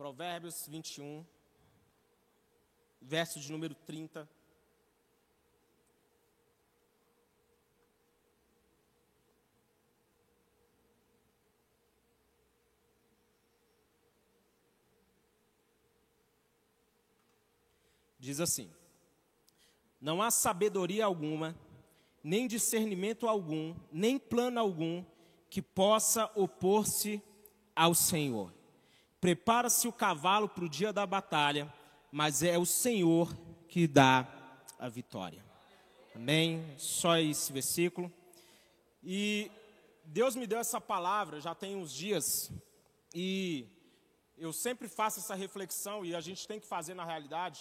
Provérbios 21, verso de número 30. Diz assim: Não há sabedoria alguma, nem discernimento algum, nem plano algum que possa opor-se ao Senhor. Prepara-se o cavalo para o dia da batalha, mas é o Senhor que dá a vitória. Amém? Só esse versículo. E Deus me deu essa palavra já tem uns dias, e eu sempre faço essa reflexão, e a gente tem que fazer na realidade,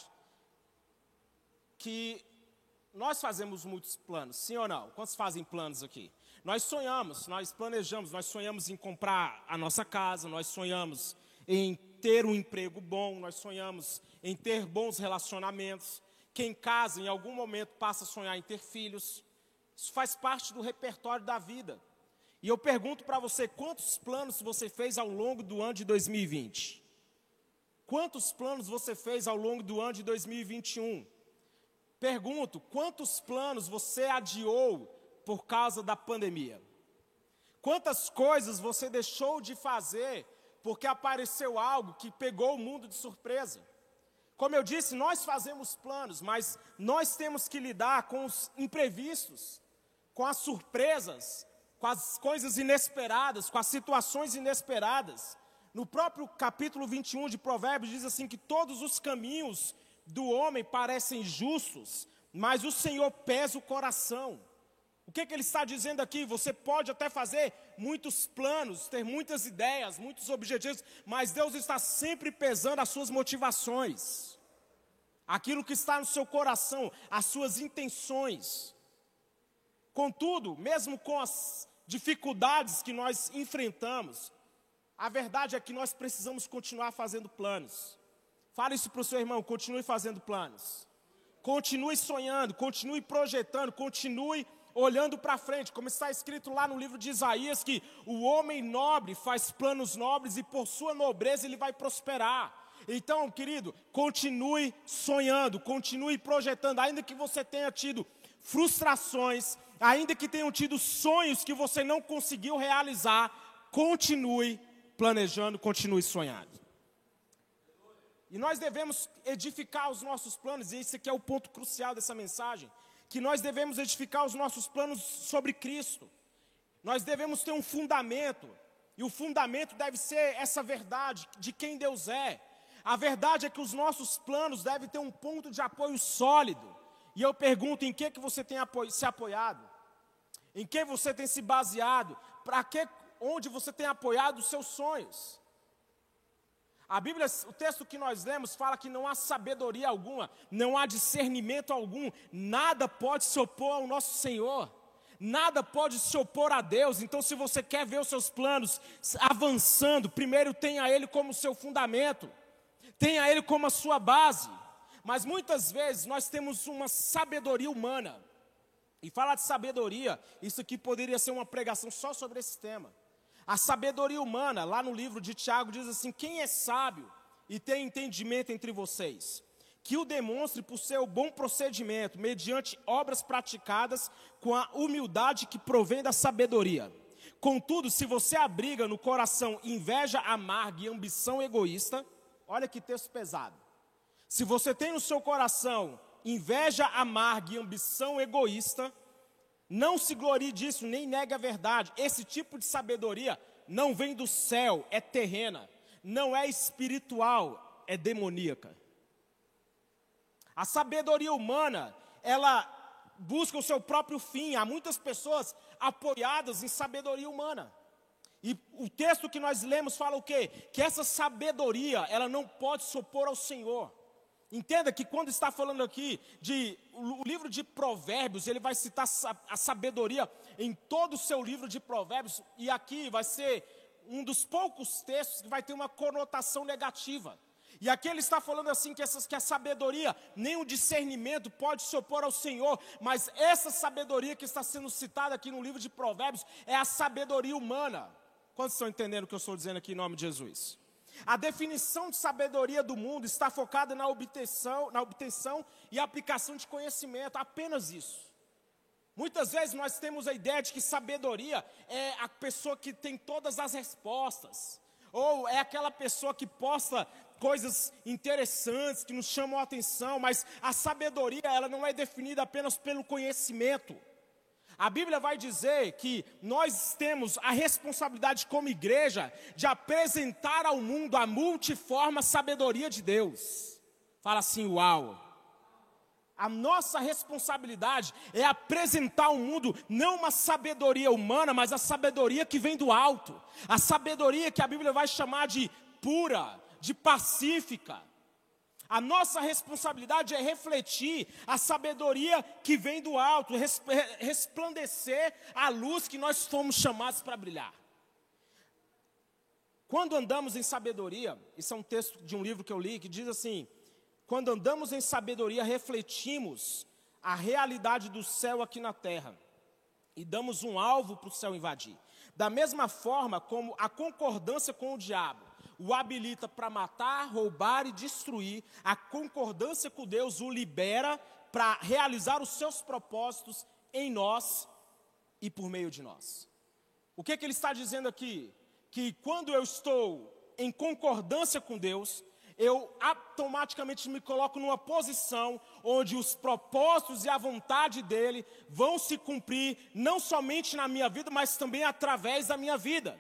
que nós fazemos muitos planos, sim ou não? Quantos fazem planos aqui? Nós sonhamos, nós planejamos, nós sonhamos em comprar a nossa casa, nós sonhamos em ter um emprego bom, nós sonhamos em ter bons relacionamentos. Quem casa em algum momento passa a sonhar em ter filhos. Isso faz parte do repertório da vida. E eu pergunto para você, quantos planos você fez ao longo do ano de 2020? Quantos planos você fez ao longo do ano de 2021? Pergunto, quantos planos você adiou por causa da pandemia? Quantas coisas você deixou de fazer porque apareceu algo que pegou o mundo de surpresa? Como eu disse, nós fazemos planos, mas nós temos que lidar com os imprevistos, com as surpresas, com as coisas inesperadas, com as situações inesperadas. No próprio capítulo 21 de Provérbios diz assim que todos os caminhos do homem parecem justos, mas o Senhor pesa o coração. O que, que, ele está dizendo aqui? Você pode até fazer muitos planos, ter muitas ideias, muitos objetivos, mas Deus está sempre pesando as suas motivações, aquilo que está no seu coração, as suas intenções. Contudo, mesmo com as dificuldades que nós enfrentamos, a verdade é que nós precisamos continuar fazendo planos. Fale isso para o seu irmão, continue fazendo planos. Continue sonhando, continue projetando, continue olhando para frente, como está escrito lá no livro de Isaías, que o homem nobre faz planos nobres e por sua nobreza ele vai prosperar. Então, querido, continue sonhando, continue projetando, ainda que você tenha tido frustrações, ainda que tenham tido sonhos que você não conseguiu realizar, continue planejando, continue sonhando. E nós devemos edificar os nossos planos, e esse aqui é o ponto crucial dessa mensagem, que nós devemos edificar os nossos planos sobre Cristo. Nós devemos ter um fundamento, e o fundamento deve ser essa verdade de quem Deus é. A verdade é que os nossos planos devem ter um ponto de apoio sólido. E eu pergunto, em que, que você tem se apoiado? Em que você tem se baseado? Para que, onde você tem apoiado os seus sonhos? A Bíblia, o texto que nós lemos fala que não há sabedoria alguma, não há discernimento algum, nada pode se opor ao nosso Senhor, nada pode se opor a Deus. Então, se você quer ver os seus planos avançando, primeiro tenha Ele como seu fundamento, tenha Ele como a sua base. Mas muitas vezes nós temos uma sabedoria humana, e falar de sabedoria, isso aqui poderia ser uma pregação só sobre esse tema. A sabedoria humana, lá no livro de Tiago, diz assim: quem é sábio e tem entendimento entre vocês? Que o demonstre por seu bom procedimento, mediante obras praticadas com a humildade que provém da sabedoria. Contudo, se você abriga no coração inveja amarga e ambição egoísta, olha que texto pesado. Se você tem no seu coração inveja amarga e ambição egoísta, não se glorie disso, nem negue a verdade. Esse tipo de sabedoria não vem do céu, é terrena. Não é espiritual, é demoníaca. A sabedoria humana, ela busca o seu próprio fim. Há muitas pessoas apoiadas em sabedoria humana. E o texto que nós lemos fala o quê? Que essa sabedoria, ela não pode se opor ao Senhor. Entenda que quando está falando aqui de o livro de Provérbios, ele vai citar a sabedoria em todo o seu livro de Provérbios, e aqui vai ser um dos poucos textos que vai ter uma conotação negativa. E aqui ele está falando assim que, essas, que a sabedoria, nem o discernimento pode se opor ao Senhor, mas essa sabedoria que está sendo citada aqui no livro de Provérbios é a sabedoria humana. Quantos estão entendendo o que eu estou dizendo aqui em nome de Jesus? A definição de sabedoria do mundo está focada na obtenção, na obtenção e aplicação de conhecimento, apenas isso. Muitas vezes nós temos a ideia de que sabedoria é a pessoa que tem todas as respostas, ou é aquela pessoa que posta coisas interessantes que nos chamam a atenção, mas a sabedoria ela não é definida apenas pelo conhecimento. A Bíblia vai dizer que nós temos a responsabilidade como igreja de apresentar ao mundo a multiforme sabedoria de Deus. Fala assim, uau. A nossa responsabilidade é apresentar ao mundo não uma sabedoria humana, mas a sabedoria que vem do alto. A sabedoria que a Bíblia vai chamar de pura, de pacífica. A nossa responsabilidade é refletir a sabedoria que vem do alto, resplandecer a luz que nós fomos chamados para brilhar. Quando andamos em sabedoria, isso é um texto de um livro que eu li que diz assim: quando andamos em sabedoria, refletimos a realidade do céu aqui na terra e damos um alvo para o céu invadir. Da mesma forma como a concordância com o diabo o habilita para matar, roubar e destruir, a concordância com Deus o libera para realizar os seus propósitos em nós e por meio de nós. O que, que ele está dizendo aqui? Que quando eu estou em concordância com Deus, eu automaticamente me coloco numa posição onde os propósitos e a vontade dele vão se cumprir, não somente na minha vida, mas também através da minha vida.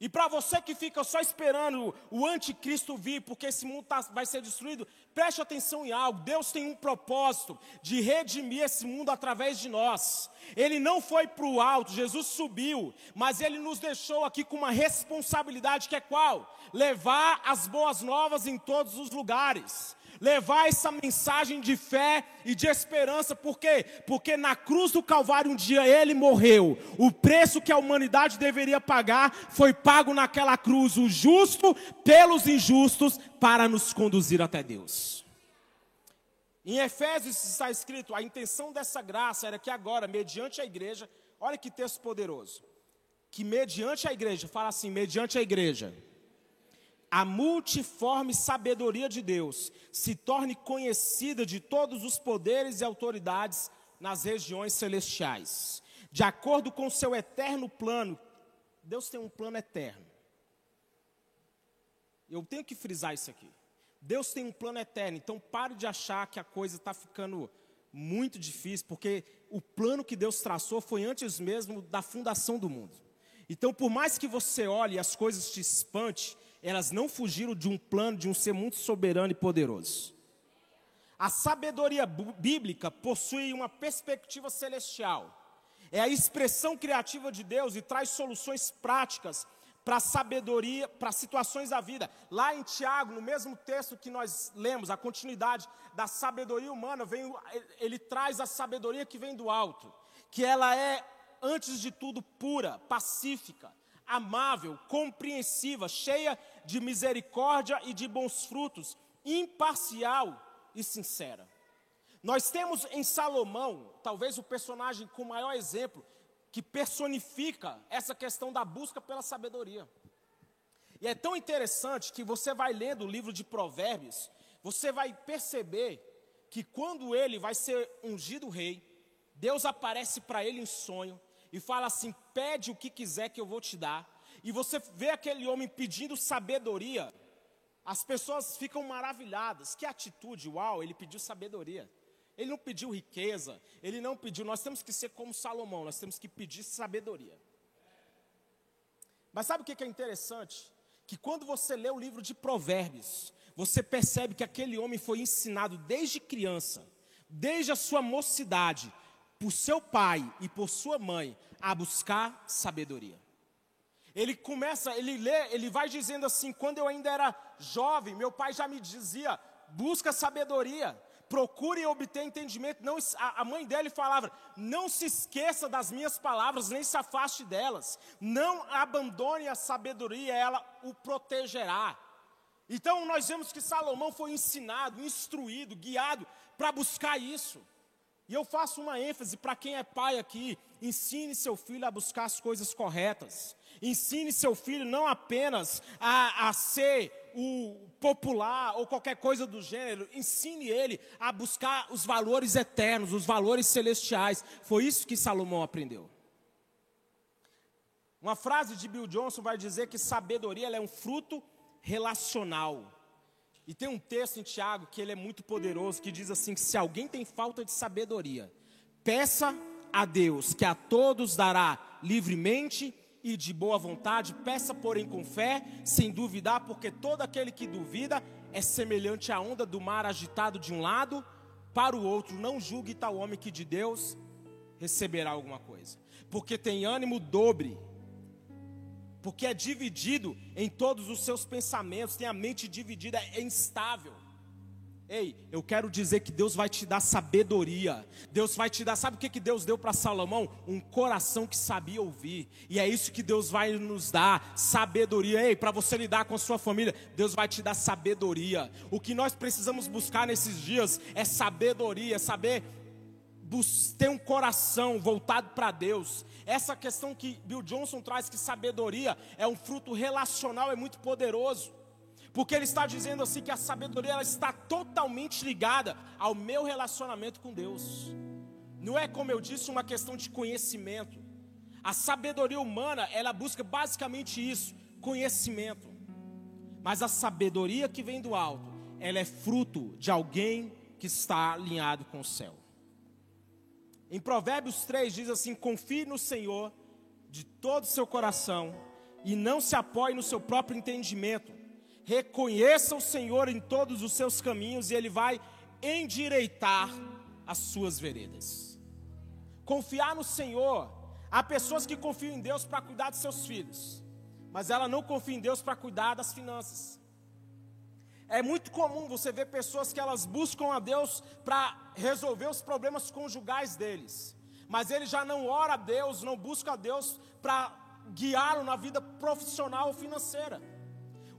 E para você que fica só esperando o anticristo vir, porque esse mundo tá, vai ser destruído, preste atenção em algo. Deus tem um propósito de redimir esse mundo através de nós. Ele não foi para o alto, Jesus subiu, mas ele nos deixou aqui com uma responsabilidade que é qual? Levar as boas novas em todos os lugares levar essa mensagem de fé e de esperança, por quê? Porque na cruz do Calvário um dia ele morreu, o preço que a humanidade deveria pagar foi pago naquela cruz, o justo pelos injustos, para nos conduzir até Deus. Em Efésios está escrito: a intenção dessa graça era que agora, mediante a igreja, olha que texto poderoso, que mediante a igreja, fala assim, mediante a igreja a multiforme sabedoria de Deus se torne conhecida de todos os poderes e autoridades nas regiões celestiais. De acordo com seu eterno plano, Deus tem um plano eterno. Eu tenho que frisar isso aqui. Deus tem um plano eterno, então pare de achar que a coisa está ficando muito difícil, porque o plano que Deus traçou foi antes mesmo da fundação do mundo. Então, por mais que você olhe e as coisas te espante, elas não fugiram de um plano de um ser muito soberano e poderoso. A sabedoria bíblica possui uma perspectiva celestial. É a expressão criativa de Deus e traz soluções práticas para sabedoria, para situações da vida. Lá em Tiago, no mesmo texto que nós lemos, a continuidade da sabedoria humana, vem, ele traz a sabedoria que vem do alto, que ela é, antes de tudo, pura, pacífica, amável, compreensiva, cheia de misericórdia e de bons frutos, imparcial e sincera. Nós temos em Salomão, talvez o personagem com maior exemplo, que personifica essa questão da busca pela sabedoria. E é tão interessante que você vai lendo o livro de Provérbios, você vai perceber que quando ele vai ser ungido rei, Deus aparece para ele em sonho e fala assim: pede o que quiser que eu vou te dar. E você vê aquele homem pedindo sabedoria, as pessoas ficam maravilhadas. Que atitude, uau, ele pediu sabedoria. Ele não pediu riqueza, ele não pediu. Nós temos que ser como Salomão, nós temos que pedir sabedoria. Mas sabe o que é interessante? Que quando você lê o livro de Provérbios, você percebe que aquele homem foi ensinado desde criança, desde a sua mocidade, por seu pai e por sua mãe, a buscar sabedoria. Ele começa, ele lê, ele vai dizendo assim: quando eu ainda era jovem, meu pai já me dizia: busca sabedoria, procure obter entendimento. Não, a, a mãe dele falava: não se esqueça das minhas palavras, nem se afaste delas. Não abandone a sabedoria, ela o protegerá. Então nós vemos que Salomão foi ensinado, instruído, guiado para buscar isso. E eu faço uma ênfase para quem é pai aqui: ensine seu filho a buscar as coisas corretas. Ensine seu filho não apenas a, a ser o popular ou qualquer coisa do gênero, ensine ele a buscar os valores eternos, os valores celestiais. Foi isso que Salomão aprendeu. Uma frase de Bill Johnson vai dizer que sabedoria é um fruto relacional. E tem um texto em Tiago que ele é muito poderoso, que diz assim: que se alguém tem falta de sabedoria, peça a Deus, que a todos dará livremente e de boa vontade, peça, porém, com fé, sem duvidar, porque todo aquele que duvida é semelhante à onda do mar agitado de um lado para o outro. Não julgue tal homem que de Deus receberá alguma coisa, porque tem ânimo dobre porque é dividido em todos os seus pensamentos, tem a mente dividida, é instável. Ei, eu quero dizer que Deus vai te dar sabedoria. Deus vai te dar, sabe o que, que Deus deu para Salomão? Um coração que sabia ouvir. E é isso que Deus vai nos dar: sabedoria. Ei, para você lidar com a sua família, Deus vai te dar sabedoria. O que nós precisamos buscar nesses dias é sabedoria, é saber ter um coração voltado para Deus. Essa questão que Bill Johnson traz, que sabedoria é um fruto relacional, é muito poderoso. Porque ele está dizendo assim que a sabedoria ela está totalmente ligada ao meu relacionamento com Deus. Não é, como eu disse, uma questão de conhecimento. A sabedoria humana, ela busca basicamente isso, conhecimento. Mas a sabedoria que vem do alto, ela é fruto de alguém que está alinhado com o céu. Em Provérbios 3 diz assim: confie no Senhor de todo o seu coração e não se apoie no seu próprio entendimento. Reconheça o Senhor em todos os seus caminhos e Ele vai endireitar as suas veredas. Confiar no Senhor. Há pessoas que confiam em Deus para cuidar de seus filhos, mas ela não confia em Deus para cuidar das finanças. É muito comum você ver pessoas que elas buscam a Deus para resolver os problemas conjugais deles. Mas ele já não ora a Deus, não busca a Deus para guiá-lo na vida profissional ou financeira.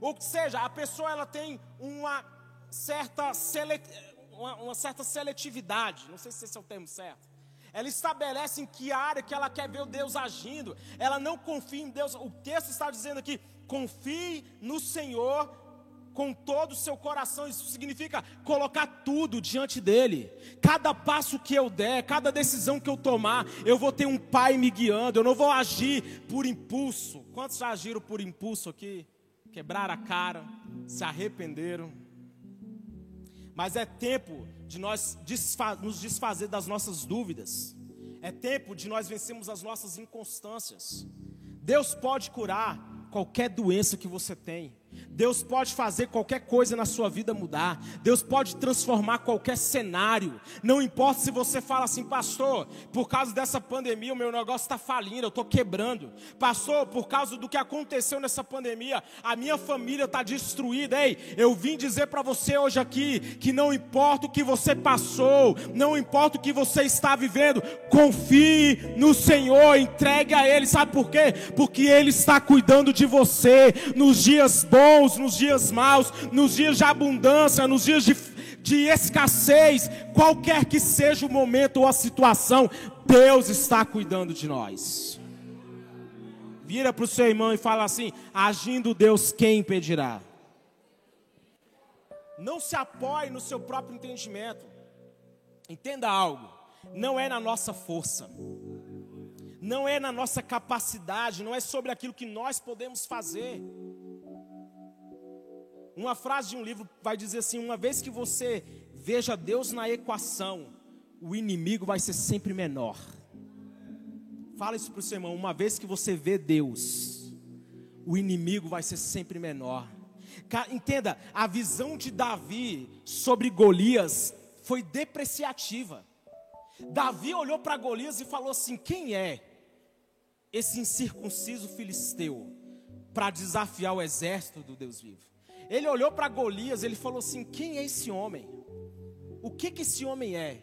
Ou seja, a pessoa ela tem uma certa, selet... uma, uma certa seletividade, não sei se esse é o termo certo. Ela estabelece em que área que ela quer ver o Deus agindo. Ela não confia em Deus. O texto está dizendo aqui: confie no Senhor com todo o seu coração. Isso significa colocar tudo diante dele. Cada passo que eu der, cada decisão que eu tomar, eu vou ter um pai me guiando. Eu não vou agir por impulso. Quantos já agiram por impulso aqui? Quebraram a cara, se arrependeram. Mas é tempo de nós nos desfazer das nossas dúvidas. É tempo de nós vencermos as nossas inconstâncias. Deus pode curar qualquer doença que você tem. Deus pode fazer qualquer coisa na sua vida mudar. Deus pode transformar qualquer cenário. Não importa se você fala assim, pastor, por causa dessa pandemia o meu negócio está falindo, eu estou quebrando. Pastor, por causa do que aconteceu nessa pandemia, a minha família está destruída. Ei, eu vim dizer para você hoje aqui que não importa o que você passou, não importa o que você está vivendo, confie no Senhor, entregue a Ele. Sabe por quê? Porque Ele está cuidando de você nos dias bons bons, nos dias maus, nos dias de abundância, nos dias de, de escassez, qualquer que seja o momento ou a situação, Deus está cuidando de nós. Vira para o seu irmão e fala assim: agindo Deus, quem impedirá? Não se apoie no seu próprio entendimento. Entenda algo: não é na nossa força, não é na nossa capacidade, não é sobre aquilo que nós podemos fazer. Uma frase de um livro vai dizer assim: uma vez que você veja Deus na equação, o inimigo vai ser sempre menor. Fala isso para o seu irmão: uma vez que você vê Deus, o inimigo vai ser sempre menor. Entenda, a visão de Davi sobre Golias foi depreciativa. Davi olhou para Golias e falou assim: quem é esse incircunciso filisteu para desafiar o exército do Deus vivo? Ele olhou para Golias, ele falou assim: Quem é esse homem? O que que esse homem é?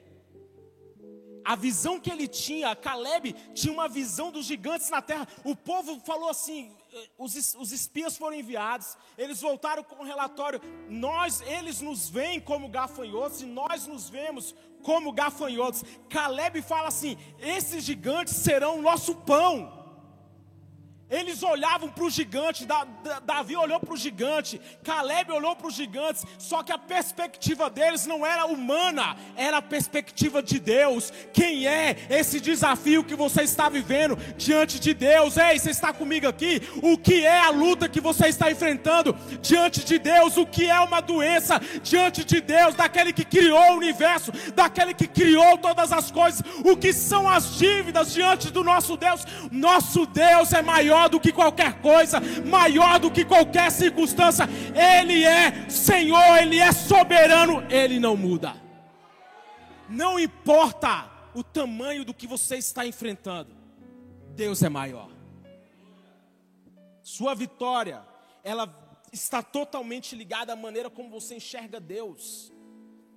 a visão que ele tinha, Caleb tinha uma visão dos gigantes na terra. O povo falou assim: eh, os, os espias foram enviados, eles voltaram com um relatório. Nós, eles nos veem como gafanhotos e nós nos vemos como gafanhotos. Caleb fala assim: esses gigantes serão o nosso pão. Eles olhavam para o gigante, Davi olhou para o gigante, Caleb olhou para os gigantes, só que a perspectiva deles não era humana, era a perspectiva de Deus. Quem é esse desafio que você está vivendo diante de Deus? Ei, você está comigo aqui? O que é a luta que você está enfrentando diante de Deus? O que é uma doença diante de Deus, daquele que criou o universo, daquele que criou todas as coisas? O que são as dívidas diante do nosso Deus? Nosso Deus é maior maior do que qualquer coisa, maior do que qualquer circunstância. Ele é Senhor, Ele é soberano, Ele não muda. Não importa o tamanho do que você está enfrentando, Deus é maior. Sua vitória, ela está totalmente ligada à maneira como você enxerga Deus.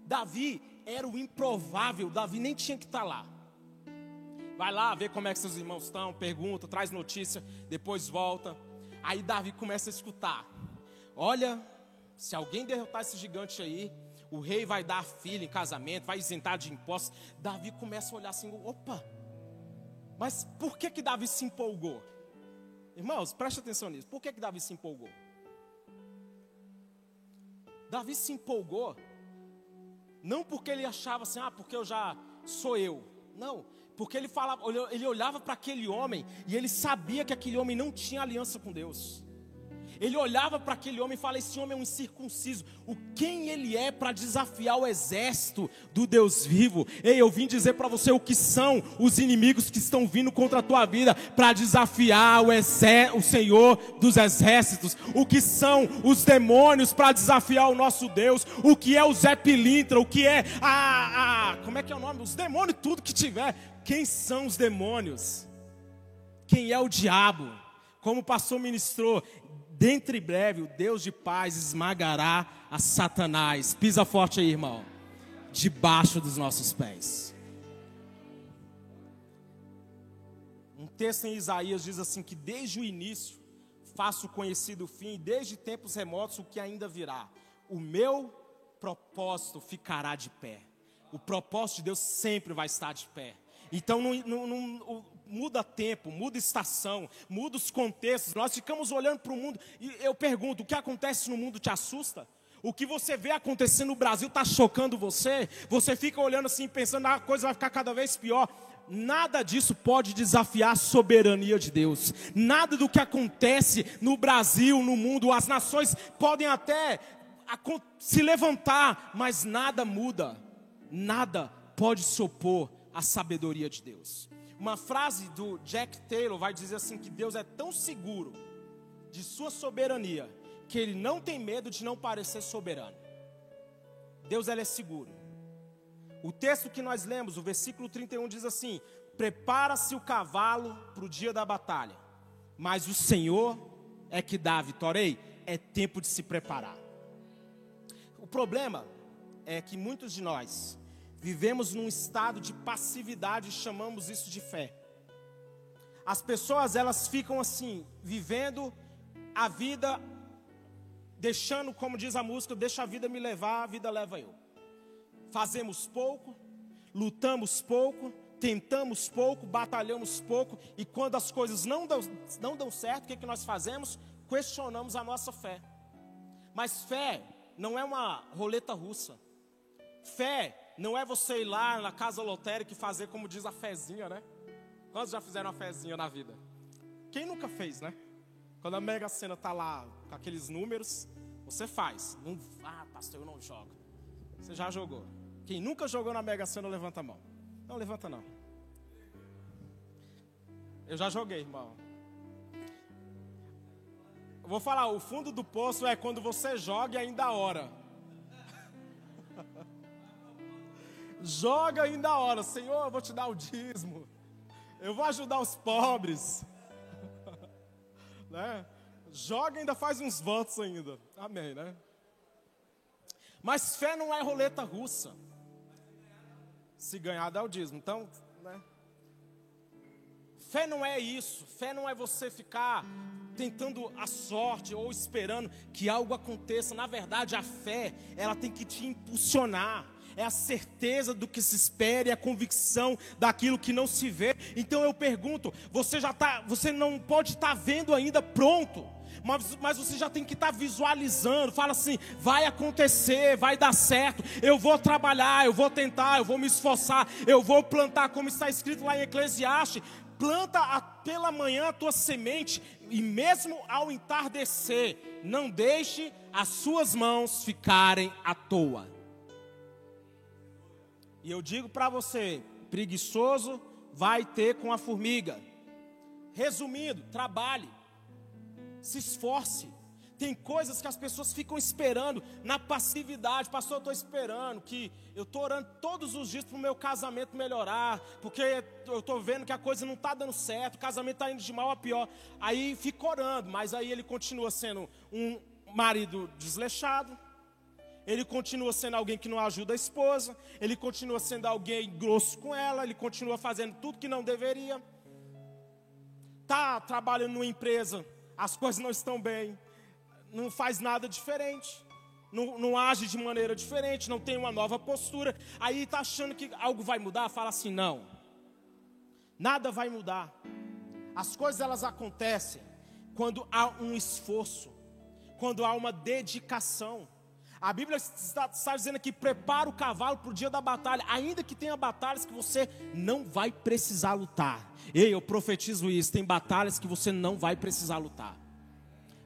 Davi era o improvável, Davi nem tinha que estar lá. Vai lá ver como é que seus irmãos estão, pergunta, traz notícia, depois volta. Aí Davi começa a escutar. Olha, se alguém derrotar esse gigante aí, o rei vai dar filho em casamento, vai isentar de impostos. Davi começa a olhar assim, opa, mas por que que Davi se empolgou? Irmãos, preste atenção nisso. Por que que Davi se empolgou? Davi se empolgou não porque ele achava assim, ah, porque eu já sou eu. Não, porque ele falava, ele olhava para aquele homem e ele sabia que aquele homem não tinha aliança com Deus. Ele olhava para aquele homem e falava: Esse homem é um incircunciso. O quem ele é para desafiar o exército do Deus vivo? Ei, eu vim dizer para você o que são os inimigos que estão vindo contra a tua vida para desafiar o, o Senhor dos exércitos. O que são os demônios para desafiar o nosso Deus? O que é o Zé Pilintra? O que é a, a. Como é que é o nome? Os demônios, tudo que tiver. Quem são os demônios? Quem é o diabo? Como o pastor ministrou, dentre breve o Deus de paz esmagará a Satanás. Pisa forte aí, irmão. Debaixo dos nossos pés. Um texto em Isaías diz assim: que desde o início faço conhecido o fim, e desde tempos remotos o que ainda virá. O meu propósito ficará de pé. O propósito de Deus sempre vai estar de pé. Então não, não, não, muda tempo, muda estação, muda os contextos. Nós ficamos olhando para o mundo e eu pergunto: o que acontece no mundo te assusta? O que você vê acontecendo no Brasil está chocando você? Você fica olhando assim, pensando, ah, a coisa vai ficar cada vez pior. Nada disso pode desafiar a soberania de Deus. Nada do que acontece no Brasil, no mundo, as nações podem até se levantar, mas nada muda. Nada pode se opor a sabedoria de Deus. Uma frase do Jack Taylor vai dizer assim: que Deus é tão seguro de sua soberania que ele não tem medo de não parecer soberano. Deus ele é seguro. O texto que nós lemos, o versículo 31 diz assim: Prepara-se o cavalo para o dia da batalha, mas o Senhor é que dá a vitória. Ei, é tempo de se preparar. O problema é que muitos de nós Vivemos num estado de passividade e chamamos isso de fé. As pessoas elas ficam assim, vivendo a vida, deixando, como diz a música, deixa a vida me levar, a vida leva eu. Fazemos pouco, lutamos pouco, tentamos pouco, batalhamos pouco, e quando as coisas não dão, não dão certo, o que, é que nós fazemos? Questionamos a nossa fé. Mas fé não é uma roleta russa. Fé não é você ir lá na casa lotérica e fazer como diz a fezinha, né? Quantos já fizeram a fezinha na vida? Quem nunca fez, né? Quando a Mega Sena tá lá com aqueles números, você faz. Não, ah, pastor, eu não jogo. Você já jogou. Quem nunca jogou na Mega Sena, levanta a mão. Não, levanta não. Eu já joguei, irmão. Eu vou falar, o fundo do poço é quando você joga e ainda ora. Joga ainda a hora, Senhor, eu vou te dar o dízimo, eu vou ajudar os pobres, né? Joga ainda faz uns votos ainda, amém, né? Mas fé não é roleta russa. Se ganhar, dá o dízimo. Então, né? Fé não é isso. Fé não é você ficar tentando a sorte ou esperando que algo aconteça. Na verdade, a fé, ela tem que te impulsionar. É a certeza do que se espera e a convicção daquilo que não se vê. Então eu pergunto, você já tá, você não pode estar tá vendo ainda pronto mas, mas você já tem que estar tá visualizando. Fala assim: vai acontecer, vai dar certo. Eu vou trabalhar, eu vou tentar, eu vou me esforçar, eu vou plantar, como está escrito lá em Eclesiastes. Planta a, pela manhã a tua semente, e mesmo ao entardecer, não deixe as suas mãos ficarem à toa. E eu digo para você: preguiçoso vai ter com a formiga. Resumindo, trabalhe se esforce. Tem coisas que as pessoas ficam esperando na passividade. Pastor, eu estou esperando que eu estou orando todos os dias para o meu casamento melhorar, porque eu estou vendo que a coisa não está dando certo, o casamento está indo de mal a pior. Aí fica orando, mas aí ele continua sendo um marido desleixado, ele continua sendo alguém que não ajuda a esposa, ele continua sendo alguém grosso com ela, ele continua fazendo tudo que não deveria. Está trabalhando numa empresa as coisas não estão bem, não faz nada diferente, não, não age de maneira diferente, não tem uma nova postura, aí está achando que algo vai mudar, fala assim: não, nada vai mudar. As coisas elas acontecem quando há um esforço, quando há uma dedicação. A Bíblia está, está dizendo que prepara o cavalo para o dia da batalha, ainda que tenha batalhas que você não vai precisar lutar. Ei, eu profetizo isso: tem batalhas que você não vai precisar lutar.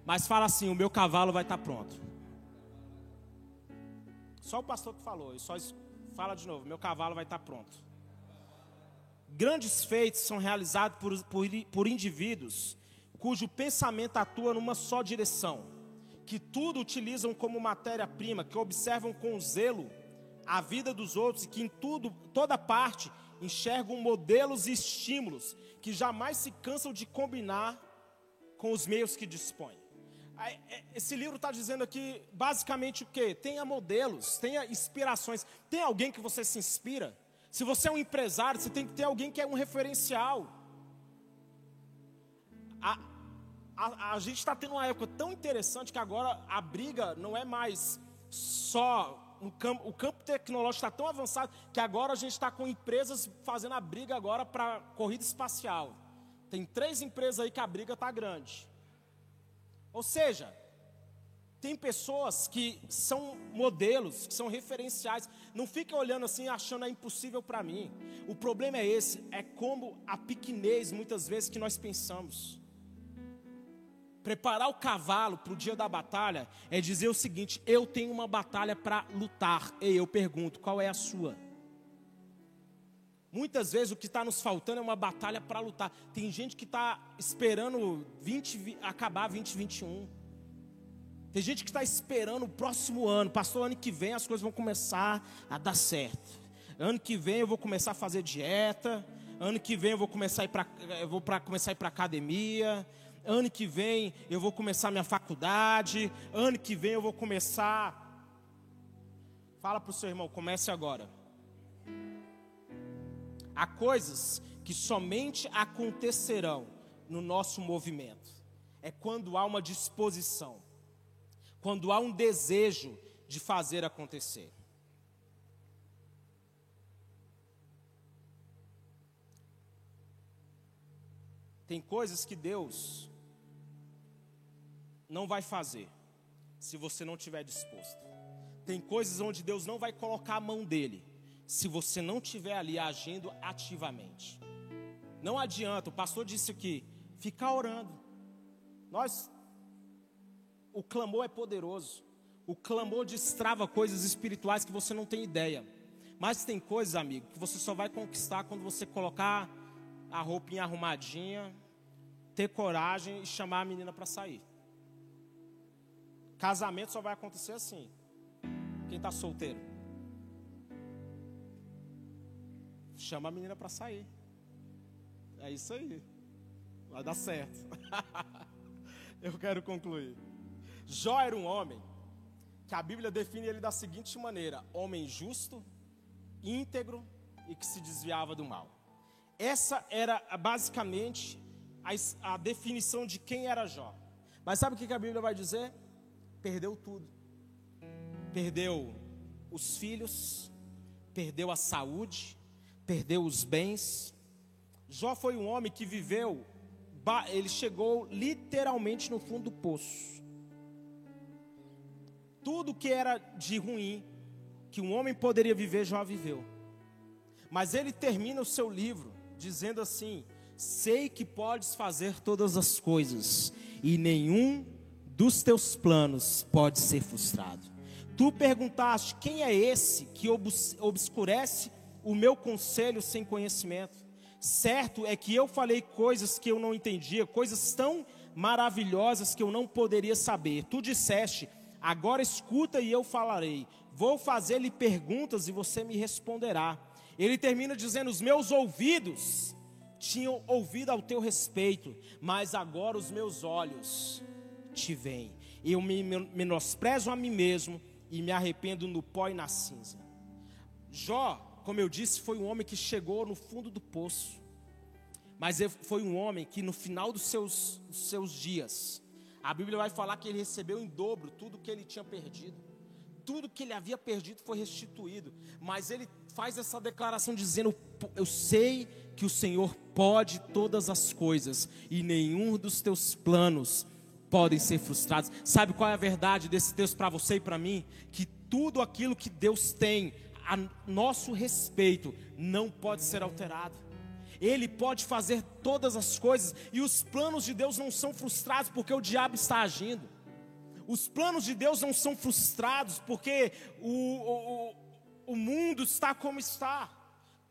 Mas fala assim: o meu cavalo vai estar pronto. Só o pastor que falou, e só fala de novo: meu cavalo vai estar pronto. Grandes feitos são realizados por, por, por indivíduos cujo pensamento atua numa só direção que tudo utilizam como matéria-prima, que observam com zelo a vida dos outros e que em tudo, toda parte, enxergam modelos e estímulos que jamais se cansam de combinar com os meios que dispõem. É, esse livro está dizendo aqui basicamente o que? Tenha modelos, tenha inspirações. Tem alguém que você se inspira? Se você é um empresário, você tem que ter alguém que é um referencial. A, a, a gente está tendo uma época tão interessante que agora a briga não é mais só um campo, o campo tecnológico está tão avançado que agora a gente está com empresas fazendo a briga agora para corrida espacial. Tem três empresas aí que a briga está grande. Ou seja, tem pessoas que são modelos, que são referenciais. Não fiquem olhando assim achando é impossível para mim. O problema é esse, é como a pequenez muitas vezes que nós pensamos. Preparar o cavalo para o dia da batalha é dizer o seguinte: eu tenho uma batalha para lutar. E eu pergunto, qual é a sua? Muitas vezes o que está nos faltando é uma batalha para lutar. Tem gente que está esperando 20, acabar 2021. Tem gente que está esperando o próximo ano. Pastor, ano que vem as coisas vão começar a dar certo. Ano que vem eu vou começar a fazer dieta. Ano que vem eu vou começar a ir para, eu vou começar a ir para academia ano que vem eu vou começar minha faculdade, ano que vem eu vou começar. Fala para o seu irmão, comece agora. Há coisas que somente acontecerão no nosso movimento. É quando há uma disposição, quando há um desejo de fazer acontecer. Tem coisas que Deus não vai fazer se você não estiver disposto. Tem coisas onde Deus não vai colocar a mão dele se você não estiver ali agindo ativamente. Não adianta, o pastor disse aqui, ficar orando. Nós, o clamor é poderoso. O clamor destrava coisas espirituais que você não tem ideia. Mas tem coisas, amigo, que você só vai conquistar quando você colocar a roupinha arrumadinha, ter coragem e chamar a menina para sair. Casamento só vai acontecer assim. Quem está solteiro? Chama a menina para sair. É isso aí. Vai dar certo. Eu quero concluir. Jó era um homem que a Bíblia define ele da seguinte maneira: homem justo, íntegro, e que se desviava do mal. Essa era basicamente a, a definição de quem era Jó. Mas sabe o que a Bíblia vai dizer? Perdeu tudo. Perdeu os filhos, perdeu a saúde, perdeu os bens. Jó foi um homem que viveu, ele chegou literalmente no fundo do poço. Tudo que era de ruim, que um homem poderia viver, Jó viveu. Mas ele termina o seu livro dizendo assim: Sei que podes fazer todas as coisas, e nenhum dos teus planos pode ser frustrado. Tu perguntaste: quem é esse que obscurece o meu conselho sem conhecimento? Certo é que eu falei coisas que eu não entendia, coisas tão maravilhosas que eu não poderia saber. Tu disseste: agora escuta e eu falarei. Vou fazer-lhe perguntas e você me responderá. Ele termina dizendo: Os meus ouvidos tinham ouvido ao teu respeito, mas agora os meus olhos te veem. Eu me menosprezo a mim mesmo e me arrependo no pó e na cinza. Jó, como eu disse, foi um homem que chegou no fundo do poço, mas foi um homem que no final dos seus, dos seus dias, a Bíblia vai falar que ele recebeu em dobro tudo que ele tinha perdido. Tudo que ele havia perdido foi restituído, mas ele faz essa declaração dizendo: Eu sei que o Senhor pode todas as coisas e nenhum dos teus planos podem ser frustrados. Sabe qual é a verdade desse texto para você e para mim? Que tudo aquilo que Deus tem a nosso respeito não pode ser alterado. Ele pode fazer todas as coisas e os planos de Deus não são frustrados porque o diabo está agindo. Os planos de Deus não são frustrados porque o, o, o mundo está como está.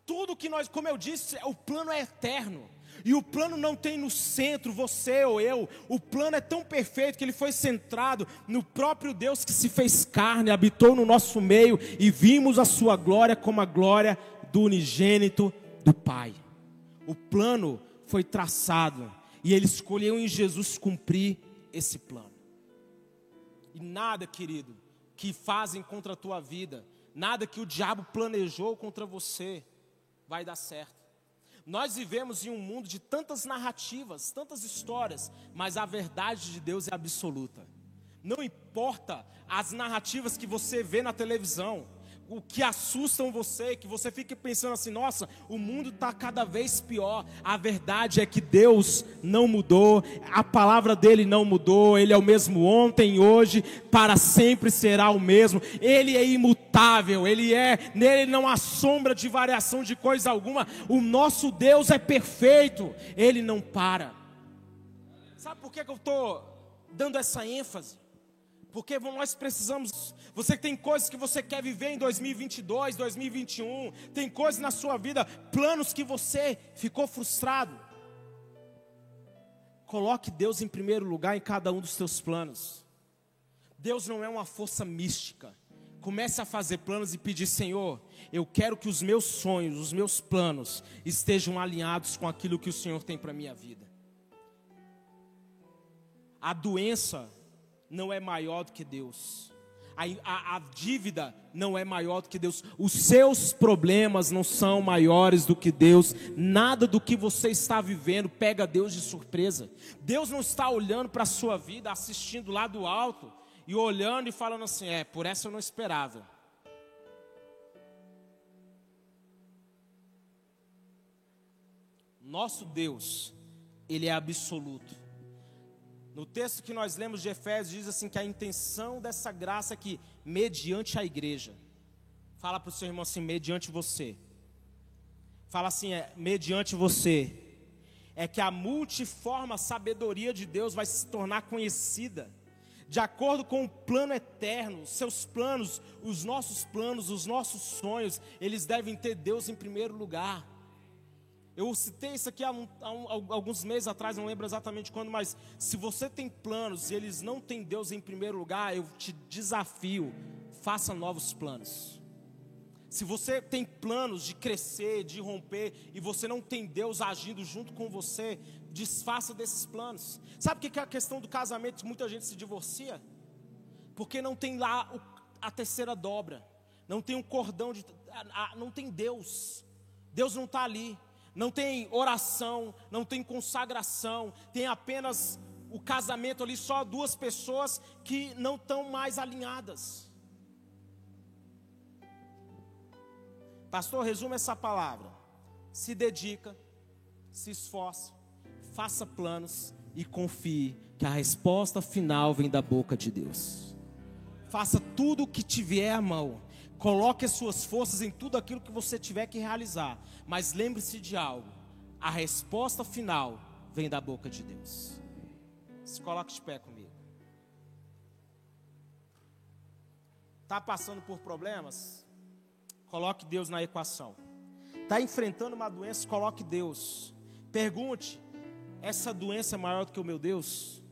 Tudo que nós, como eu disse, o plano é eterno. E o plano não tem no centro você ou eu. O plano é tão perfeito que ele foi centrado no próprio Deus que se fez carne, habitou no nosso meio e vimos a sua glória como a glória do unigênito do Pai. O plano foi traçado e ele escolheu em Jesus cumprir esse plano. E nada, querido, que fazem contra a tua vida, nada que o diabo planejou contra você, vai dar certo. Nós vivemos em um mundo de tantas narrativas, tantas histórias, mas a verdade de Deus é absoluta. Não importa as narrativas que você vê na televisão, o que assustam você, que você fique pensando assim: nossa, o mundo está cada vez pior. A verdade é que Deus não mudou, a palavra dele não mudou, ele é o mesmo ontem, hoje, para sempre será o mesmo. Ele é imutável, ele é, nele não há sombra de variação de coisa alguma. O nosso Deus é perfeito, ele não para. Sabe por que, que eu estou dando essa ênfase? Porque nós precisamos. Você tem coisas que você quer viver em 2022, 2021. Tem coisas na sua vida, planos que você ficou frustrado. Coloque Deus em primeiro lugar em cada um dos seus planos. Deus não é uma força mística. Comece a fazer planos e pedir, Senhor, eu quero que os meus sonhos, os meus planos estejam alinhados com aquilo que o Senhor tem para minha vida. A doença não é maior do que Deus. A, a, a, dívida não é maior do que Deus. Os seus problemas não são maiores do que Deus. Nada do que você está vivendo pega Deus de surpresa. Deus não está olhando para a sua vida, assistindo lá do alto e olhando e falando assim: é, por essa eu não esperava. Nosso Deus, Ele é absoluto. No texto que nós lemos de Efésios, diz assim: que a intenção dessa graça é que, mediante a igreja, fala para o seu irmão assim: mediante você. Fala assim: é, mediante você. É que a multiforme sabedoria de Deus vai se tornar conhecida, de acordo com o plano eterno, seus planos, os nossos planos, os nossos sonhos, eles devem ter Deus em primeiro lugar. Eu citei isso aqui há, um, há, um, alguns meses atrás, não lembro exatamente quando, mas se você tem planos e eles não têm Deus em primeiro lugar, eu te desafio, faça novos planos. Se você tem planos de crescer, de romper, e você não tem Deus agindo junto com você, desfaça desses planos. Sabe o que é a questão do casamento? Muita gente se divorcia, porque não tem lá a terceira dobra, não tem um cordão de. não tem Deus. Deus não está ali. Não tem oração, não tem consagração, tem apenas o casamento ali, só duas pessoas que não estão mais alinhadas. Pastor, resume essa palavra. Se dedica, se esforce, faça planos e confie que a resposta final vem da boca de Deus. Faça tudo o que tiver à mão. Coloque as suas forças em tudo aquilo que você tiver que realizar. Mas lembre-se de algo: a resposta final vem da boca de Deus. Se coloque de pé comigo. Está passando por problemas? Coloque Deus na equação. Está enfrentando uma doença? Coloque Deus. Pergunte: essa doença é maior do que o meu Deus?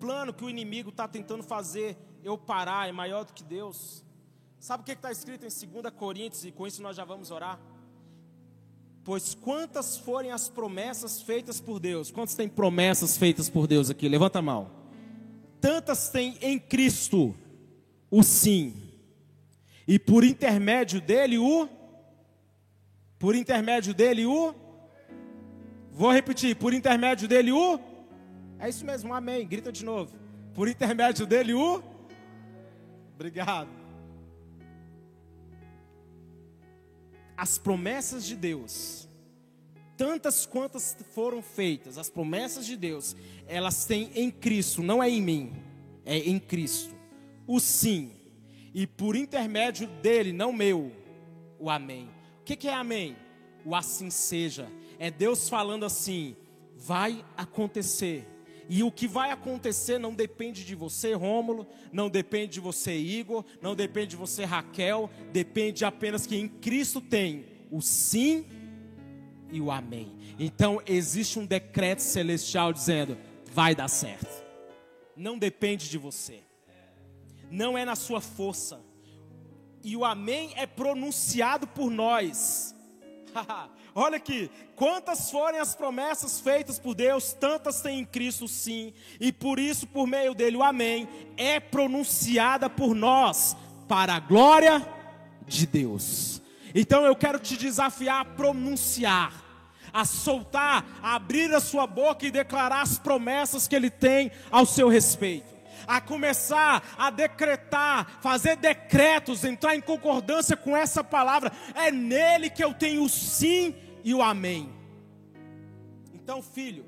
Plano que o inimigo está tentando fazer eu parar é maior do que Deus. Sabe o que está escrito em 2 Coríntios, e com isso nós já vamos orar? Pois quantas forem as promessas feitas por Deus? Quantas tem promessas feitas por Deus aqui? Levanta a mão. Tantas tem em Cristo o sim. E por intermédio dele o por intermédio dele o Vou repetir, por intermédio dele o É isso mesmo, amém. Grita de novo. Por intermédio dele o Obrigado. as promessas de Deus, tantas quantas foram feitas, as promessas de Deus, elas têm em Cristo, não é em mim, é em Cristo. O sim, e por intermédio dele, não meu, o amém. O que, é amém? O assim seja. É Deus falando assim: vai acontecer. E o que vai acontecer não depende de você, Rômulo, não depende de você, Igor, não depende de você, Raquel, depende apenas que em Cristo tem o sim e o amém. Então existe um decreto celestial dizendo: vai dar certo. Não depende de você, não é na sua força, e o amém é pronunciado por nós. Olha aqui, quantas forem as promessas feitas por Deus, tantas tem em Cristo sim, e por isso, por meio dele, o Amém é pronunciada por nós, para a glória de Deus. Então eu quero te desafiar a pronunciar, a soltar, a abrir a sua boca e declarar as promessas que Ele tem ao seu respeito a começar a decretar, fazer decretos, entrar em concordância com essa palavra. É nele que eu tenho o sim e o amém. Então, filho,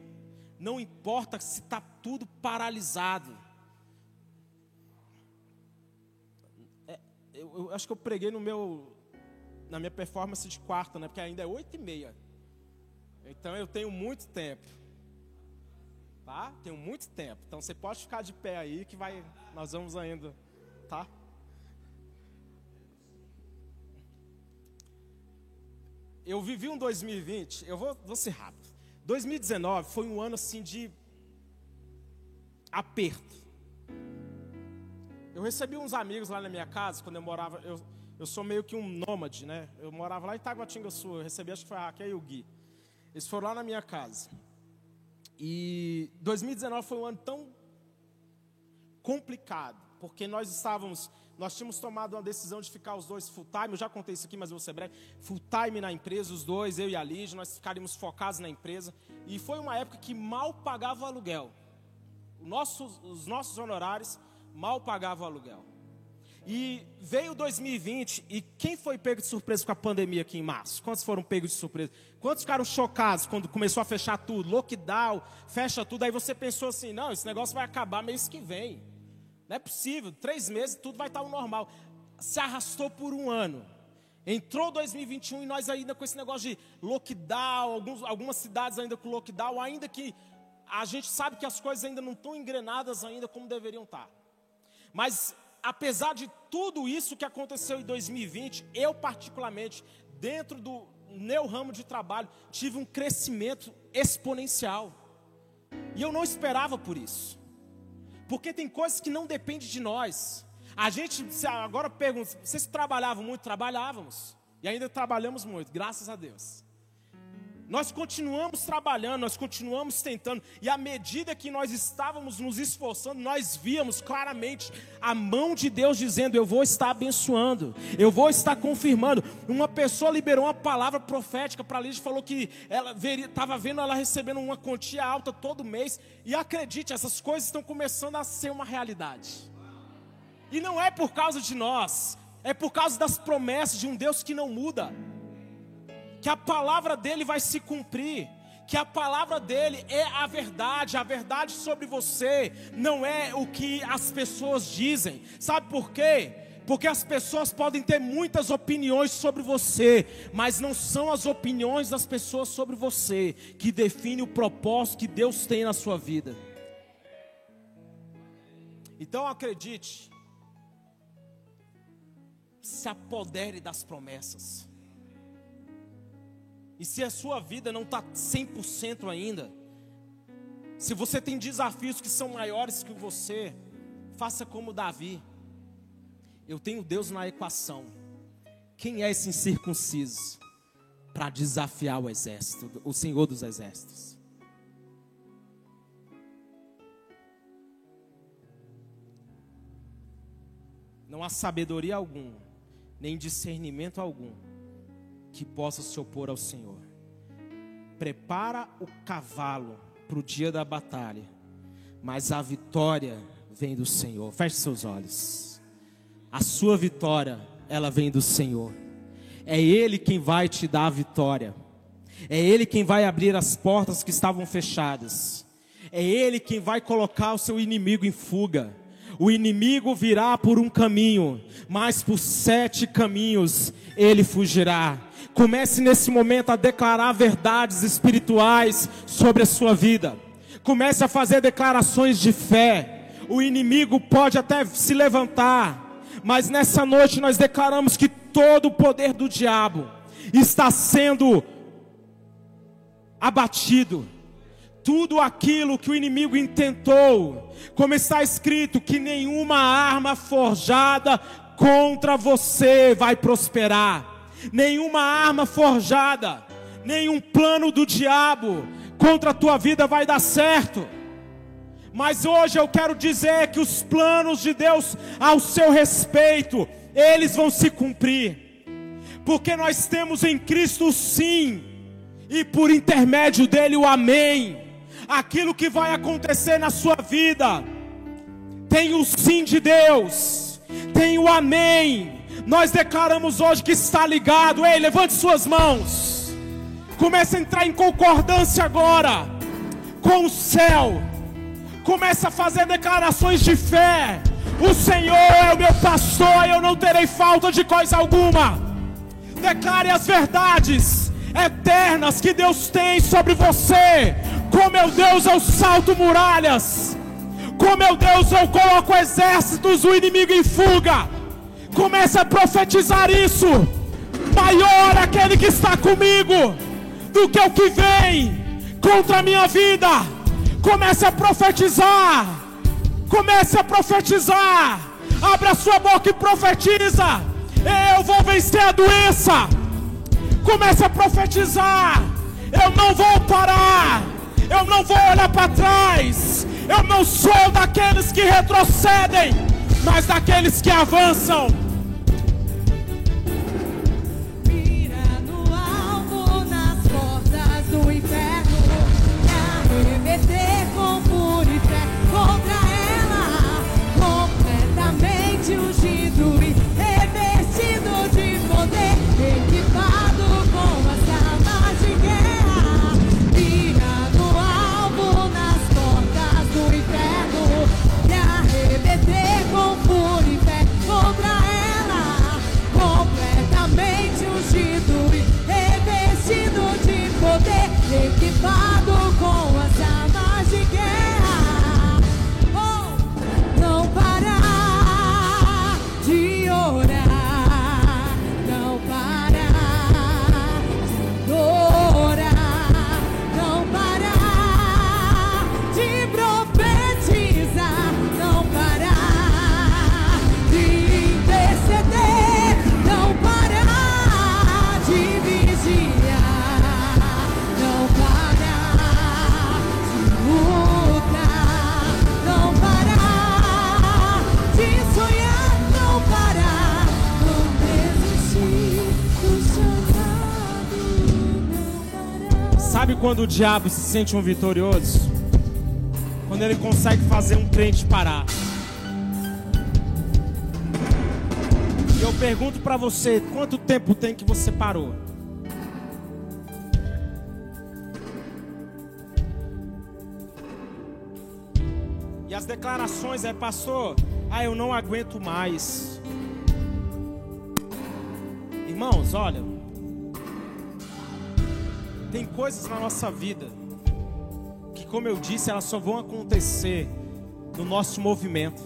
não importa se está tudo paralisado. É, eu, eu, acho que eu preguei no meu, na minha performance de quarta, né? Porque ainda é oito e meia. Então eu tenho muito tempo. Tá? Tenho muito tempo. Então você pode ficar de pé aí que vai. Nós vamos ainda. Tá? eu vivi um 2020, eu vou, vou ser rápido. 2019 foi um ano assim de aperto. Eu recebi uns amigos lá na minha casa, quando eu morava, eu, eu sou meio que um nômade, né? Eu morava lá em Taguatinga Sul, eu recebi, acho que foi a Raquel e o Gui. Eles foram lá na minha casa. E 2019 foi um ano tão complicado, porque nós estávamos nós tínhamos tomado uma decisão de ficar os dois full time, eu já contei isso aqui, mas eu vou ser breve, full time na empresa, os dois, eu e a Lígia, nós ficaríamos focados na empresa, e foi uma época que mal pagava o aluguel, nosso, os nossos honorários mal pagavam o aluguel. E veio 2020, e quem foi pego de surpresa com a pandemia aqui em março? Quantos foram pegos de surpresa? Quantos ficaram chocados quando começou a fechar tudo? Lockdown, fecha tudo, aí você pensou assim, não, esse negócio vai acabar mês que vem. Não é possível, três meses tudo vai estar o normal. Se arrastou por um ano. Entrou 2021 e nós ainda com esse negócio de lockdown, alguns, algumas cidades ainda com lockdown, ainda que a gente sabe que as coisas ainda não estão engrenadas ainda como deveriam estar. Mas apesar de tudo isso que aconteceu em 2020, eu particularmente, dentro do meu ramo de trabalho, tive um crescimento exponencial. E eu não esperava por isso. Porque tem coisas que não dependem de nós. A gente, agora pergunta, vocês trabalhavam muito? Trabalhávamos. E ainda trabalhamos muito, graças a Deus. Nós continuamos trabalhando, nós continuamos tentando, e à medida que nós estávamos nos esforçando, nós víamos claramente a mão de Deus dizendo: Eu vou estar abençoando, eu vou estar confirmando. Uma pessoa liberou uma palavra profética para a Lígia, falou que ela estava vendo ela recebendo uma quantia alta todo mês, e acredite, essas coisas estão começando a ser uma realidade. E não é por causa de nós, é por causa das promessas de um Deus que não muda que a palavra dele vai se cumprir, que a palavra dele é a verdade, a verdade sobre você não é o que as pessoas dizem. Sabe por quê? Porque as pessoas podem ter muitas opiniões sobre você, mas não são as opiniões das pessoas sobre você que define o propósito que Deus tem na sua vida. Então acredite, se apodere das promessas. E se a sua vida não está 100% ainda, se você tem desafios que são maiores que você, faça como Davi. Eu tenho Deus na equação. Quem é esse incircunciso para desafiar o exército, o Senhor dos exércitos? Não há sabedoria alguma, nem discernimento algum que possa se opor ao Senhor. Prepara o cavalo para o dia da batalha, mas a vitória vem do Senhor. Feche seus olhos. A sua vitória, ela vem do Senhor. É Ele quem vai te dar a vitória. É Ele quem vai abrir as portas que estavam fechadas. É Ele quem vai colocar o seu inimigo em fuga. O inimigo virá por um caminho, mas por sete caminhos ele fugirá. Comece nesse momento a declarar verdades espirituais sobre a sua vida. Comece a fazer declarações de fé. O inimigo pode até se levantar, mas nessa noite nós declaramos que todo o poder do diabo está sendo abatido. Tudo aquilo que o inimigo intentou, como está escrito, que nenhuma arma forjada contra você vai prosperar nenhuma arma forjada, nenhum plano do diabo contra a tua vida vai dar certo. Mas hoje eu quero dizer que os planos de Deus ao seu respeito, eles vão se cumprir. Porque nós temos em Cristo o sim, e por intermédio dele o amém. Aquilo que vai acontecer na sua vida, tem o sim de Deus, tem o amém, nós declaramos hoje que está ligado. Ei, levante suas mãos. Comece a entrar em concordância agora com o céu. Comece a fazer declarações de fé. O Senhor é o meu pastor, e eu não terei falta de coisa alguma. Declare as verdades eternas que Deus tem sobre você. Com meu Deus eu salto muralhas. Com meu Deus eu coloco exércitos do inimigo em fuga. Comece a profetizar isso. Maior aquele que está comigo do que o que vem contra a minha vida. Comece a profetizar. Comece a profetizar. Abra sua boca e profetiza. Eu vou vencer a doença. Comece a profetizar. Eu não vou parar. Eu não vou olhar para trás. Eu não sou daqueles que retrocedem, mas daqueles que avançam. Quando o diabo se sente um vitorioso? Quando ele consegue fazer um crente parar. E eu pergunto para você, quanto tempo tem que você parou? E as declarações é, pastor, ah, eu não aguento mais. Irmãos, olha, tem coisas na nossa vida que, como eu disse, elas só vão acontecer no nosso movimento.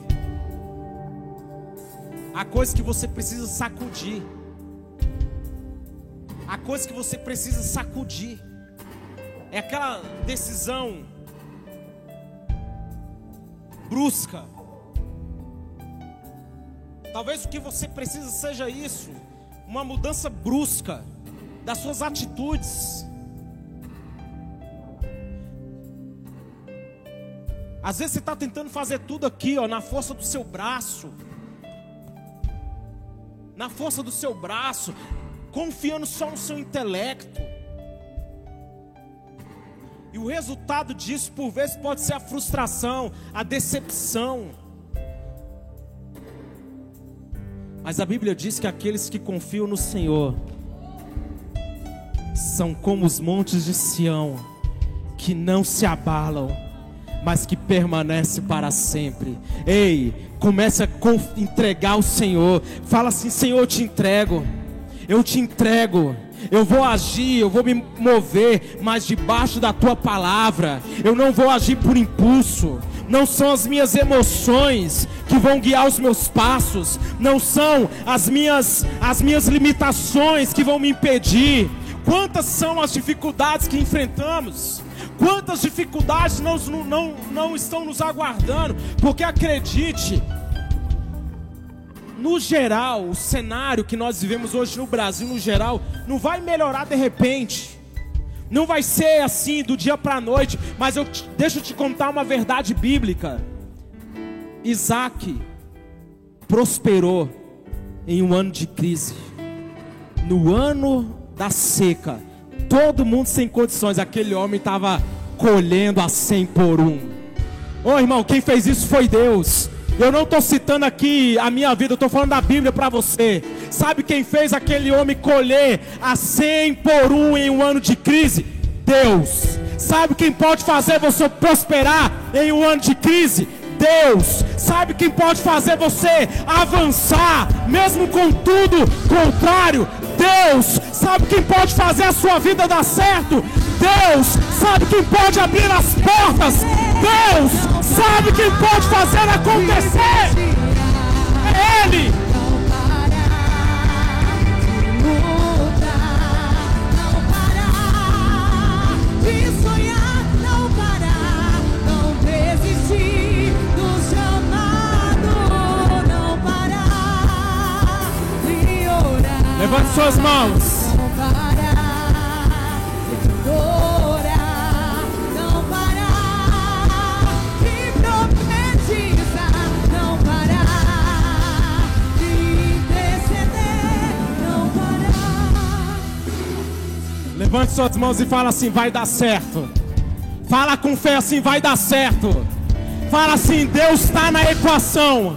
Há coisas que você precisa sacudir. Há coisas que você precisa sacudir. É aquela decisão brusca. Talvez o que você precisa seja isso, uma mudança brusca das suas atitudes. Às vezes você está tentando fazer tudo aqui, ó, na força do seu braço, na força do seu braço, confiando só no seu intelecto. E o resultado disso, por vezes, pode ser a frustração, a decepção. Mas a Bíblia diz que aqueles que confiam no Senhor são como os montes de Sião, que não se abalam, mas que permanecem para sempre. Ei, comece a entregar ao Senhor. Fala assim: Senhor, eu te entrego. Eu te entrego. Eu vou agir, eu vou me mover, mas debaixo da tua palavra. Eu não vou agir por impulso. Não são as minhas emoções que vão guiar os meus passos. Não são as minhas as minhas limitações que vão me impedir. Quantas são as dificuldades que enfrentamos? Quantas dificuldades não, não, não estão nos aguardando? Porque acredite, no geral, o cenário que nós vivemos hoje no Brasil, no geral, não vai melhorar de repente. Não vai ser assim do dia para a noite, mas eu te, deixa eu te contar uma verdade bíblica. Isaac prosperou em um ano de crise. No ano da seca, todo mundo sem condições, aquele homem estava colhendo a cem por um. Ô oh, irmão, quem fez isso foi Deus. Eu não estou citando aqui a minha vida, eu estou falando da Bíblia para você. Sabe quem fez aquele homem colher a 100 por um em um ano de crise? Deus. Sabe quem pode fazer você prosperar em um ano de crise? Deus. Sabe quem pode fazer você avançar, mesmo com tudo contrário? Deus. Sabe quem pode fazer a sua vida dar certo? Deus. Sabe quem pode abrir as portas? Deus sabe quem pode fazer acontecer. É Ele. Levante suas mãos. Levante suas mãos e fala assim: vai dar certo. Fala com fé assim: vai dar certo. Fala assim: Deus está na equação.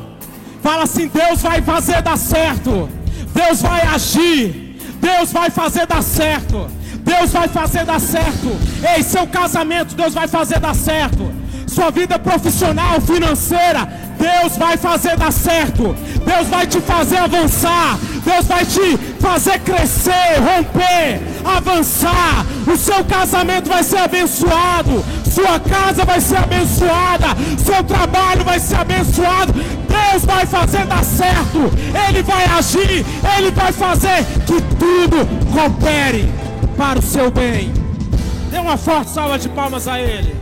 Fala assim: Deus vai fazer dar certo. Deus vai agir. Deus vai fazer dar certo. Deus vai fazer dar certo. Ei, seu casamento, Deus vai fazer dar certo. Sua vida profissional, financeira, Deus vai fazer dar certo. Deus vai te fazer avançar. Deus vai te fazer crescer, romper, avançar. O seu casamento vai ser abençoado. Sua casa vai ser abençoada. Seu trabalho vai ser abençoado. Deus vai fazer dar certo. Ele vai agir. Ele vai fazer que tudo coopere para o seu bem. Dê uma forte salva de palmas a Ele.